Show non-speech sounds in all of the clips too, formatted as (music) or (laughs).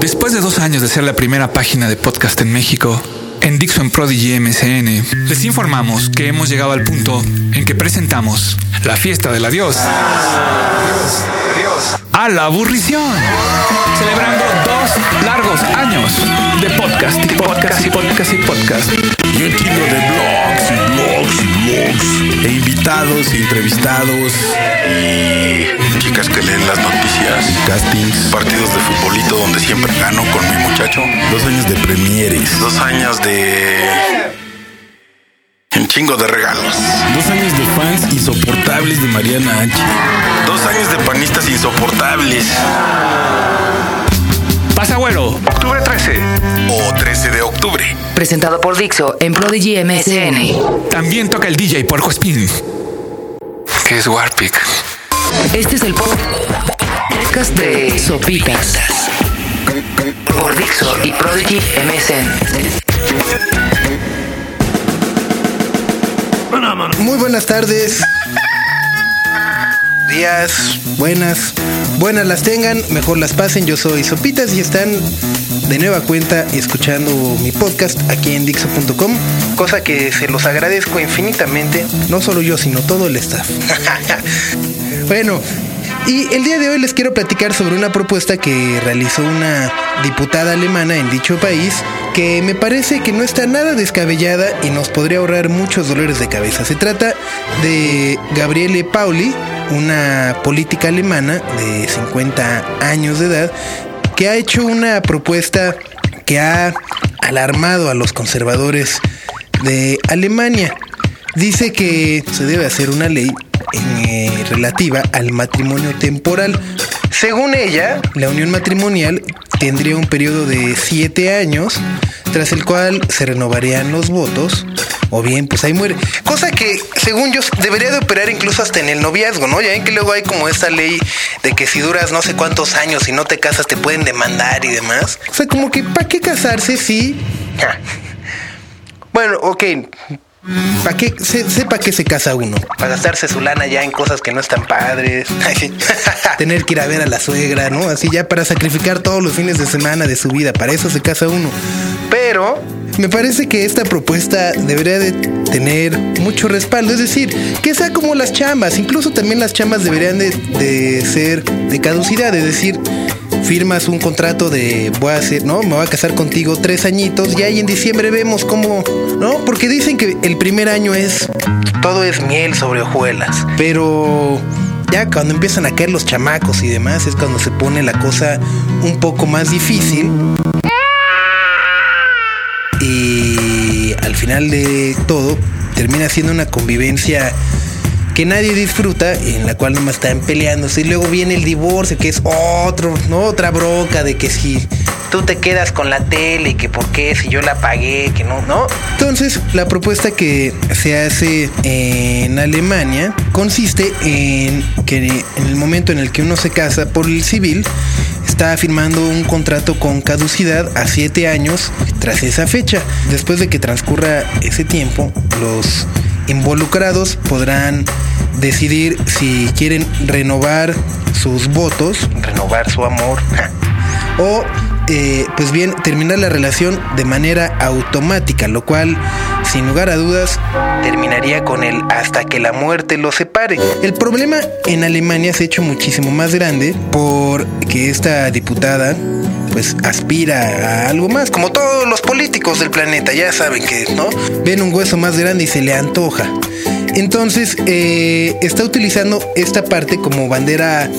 Después de dos años de ser la primera página de podcast en México, en Dixon Prodigy MCN, les informamos que hemos llegado al punto en que presentamos la fiesta del adiós a la aburrición, celebrando dos largos años de podcast y podcast y podcast y podcast. Y un chingo de blogs y blogs y blogs. E invitados y entrevistados. Y chicas que leen las noticias. Castings. Partidos de futbolito donde siempre gano con mi muchacho. Dos años de premieres. Dos años de... Un chingo de regalos. Dos años de fans insoportables de Mariana H. Dos años de panistas insoportables. Pasa abuelo, octubre 13. O 13 de octubre. Presentado por Dixo en Prodigy MSN. También toca el DJ Porco Spin. Que es Warpic. Este es el podcast de Sopitas. Por Dixo y Prodigy MSN. Muy buenas tardes. Días, buenas. Buenas las tengan, mejor las pasen. Yo soy Sopitas y están de nueva cuenta escuchando mi podcast aquí en Dixo.com. Cosa que se los agradezco infinitamente. No solo yo, sino todo el staff. (laughs) bueno, y el día de hoy les quiero platicar sobre una propuesta que realizó una diputada alemana en dicho país que me parece que no está nada descabellada y nos podría ahorrar muchos dolores de cabeza. Se trata de Gabriele Pauli, una política alemana de 50 años de edad, que ha hecho una propuesta que ha alarmado a los conservadores de Alemania. Dice que se debe hacer una ley eh, relativa al matrimonio temporal. Según ella, la unión matrimonial tendría un periodo de siete años, tras el cual se renovarían los votos, o bien, pues ahí muere. Cosa que, según yo, debería de operar incluso hasta en el noviazgo, ¿no? Ya ven que luego hay como esta ley de que si duras no sé cuántos años y no te casas te pueden demandar y demás. O sea, como que, ¿para qué casarse si... Bueno, ok, ¿Para qué? Se, sepa que se casa uno. Para gastarse su lana ya en cosas que no están padres. (laughs) Tener que ir a ver a la suegra, ¿no? Así ya para sacrificar todos los fines de semana de su vida. Para eso se casa uno. Pero me parece que esta propuesta debería de tener mucho respaldo. Es decir, que sea como las chamas. Incluso también las chamas deberían de, de ser de caducidad. Es decir, firmas un contrato de voy a hacer, ¿no? Me voy a casar contigo tres añitos y ahí en diciembre vemos cómo, ¿no? Porque dicen que el primer año es todo es miel sobre hojuelas, pero ya cuando empiezan a caer los chamacos y demás es cuando se pone la cosa un poco más difícil. Y al final de todo termina siendo una convivencia que nadie disfruta, en la cual nomás están peleándose. Y luego viene el divorcio, que es otro, ¿no? Otra bronca de que si tú te quedas con la tele, que por qué, si yo la pagué, que no, ¿no? Entonces, la propuesta que se hace en Alemania consiste en que en el momento en el que uno se casa por el civil, está firmando un contrato con caducidad a siete años tras esa fecha. Después de que transcurra ese tiempo, los involucrados podrán decidir si quieren renovar sus votos, renovar su amor, (laughs) o eh, pues bien terminar la relación de manera automática, lo cual sin lugar a dudas terminaría con el hasta que la muerte los separe. El problema en Alemania se ha hecho muchísimo más grande porque esta diputada pues aspira a algo más, como todos los políticos del planeta, ya saben que, ¿no? Ven un hueso más grande y se le antoja. Entonces, eh, está utilizando esta parte como bandera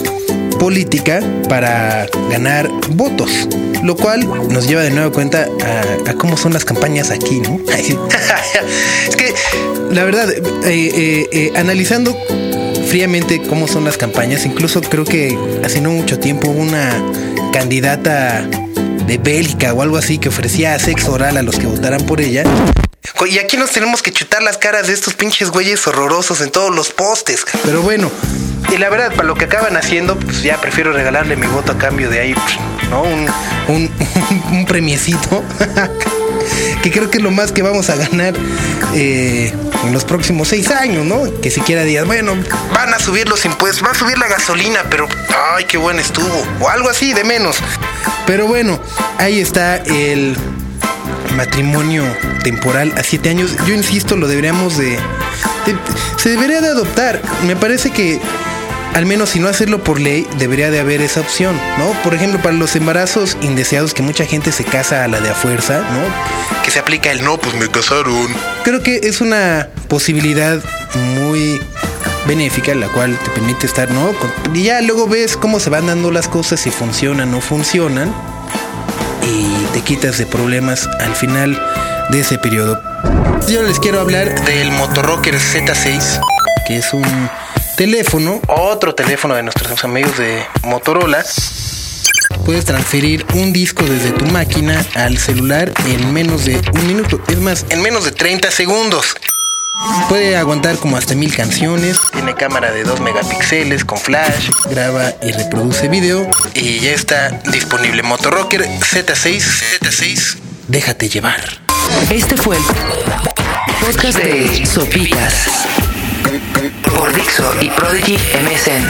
política para ganar votos, lo cual nos lleva de nuevo cuenta a, a cómo son las campañas aquí, ¿no? (laughs) (laughs) es que, la verdad, eh, eh, analizando fríamente cómo son las campañas, incluso creo que hace no mucho tiempo una candidata de Bélgica o algo así que ofrecía sexo oral a los que votaran por ella. Y aquí nos tenemos que chutar las caras de estos pinches güeyes horrorosos en todos los postes. Pero bueno, y la verdad, para lo que acaban haciendo, pues ya prefiero regalarle mi voto a cambio de ahí, ¿no? Un, un, (laughs) un premiecito. (laughs) que creo que es lo más que vamos a ganar eh, en los próximos seis años, ¿no? Que siquiera digas, bueno, van a subir los impuestos, va a subir la gasolina, pero ay, qué bueno estuvo, o algo así de menos. Pero bueno, ahí está el matrimonio temporal a siete años. Yo insisto, lo deberíamos de, de- se debería de adoptar. Me parece que al menos si no hacerlo por ley, debería de haber esa opción, ¿no? Por ejemplo, para los embarazos indeseados que mucha gente se casa a la de a fuerza, ¿no? Que se aplica el no, pues me casaron. Creo que es una posibilidad muy benéfica, la cual te permite estar, ¿no? Y ya luego ves cómo se van dando las cosas, si funcionan o no funcionan, y te quitas de problemas al final de ese periodo. Yo les quiero hablar del Motorocker Z6, que es un teléfono, otro teléfono de nuestros amigos de Motorola. Puedes transferir un disco desde tu máquina al celular en menos de un minuto, es más, en menos de 30 segundos. Puede aguantar como hasta mil canciones. Tiene cámara de 2 megapíxeles con flash. Graba y reproduce video. Y ya está disponible. Motorocker Z6. Z6. Déjate llevar. Este fue el podcast de Sopitas por Dixo y Prodigy MSN.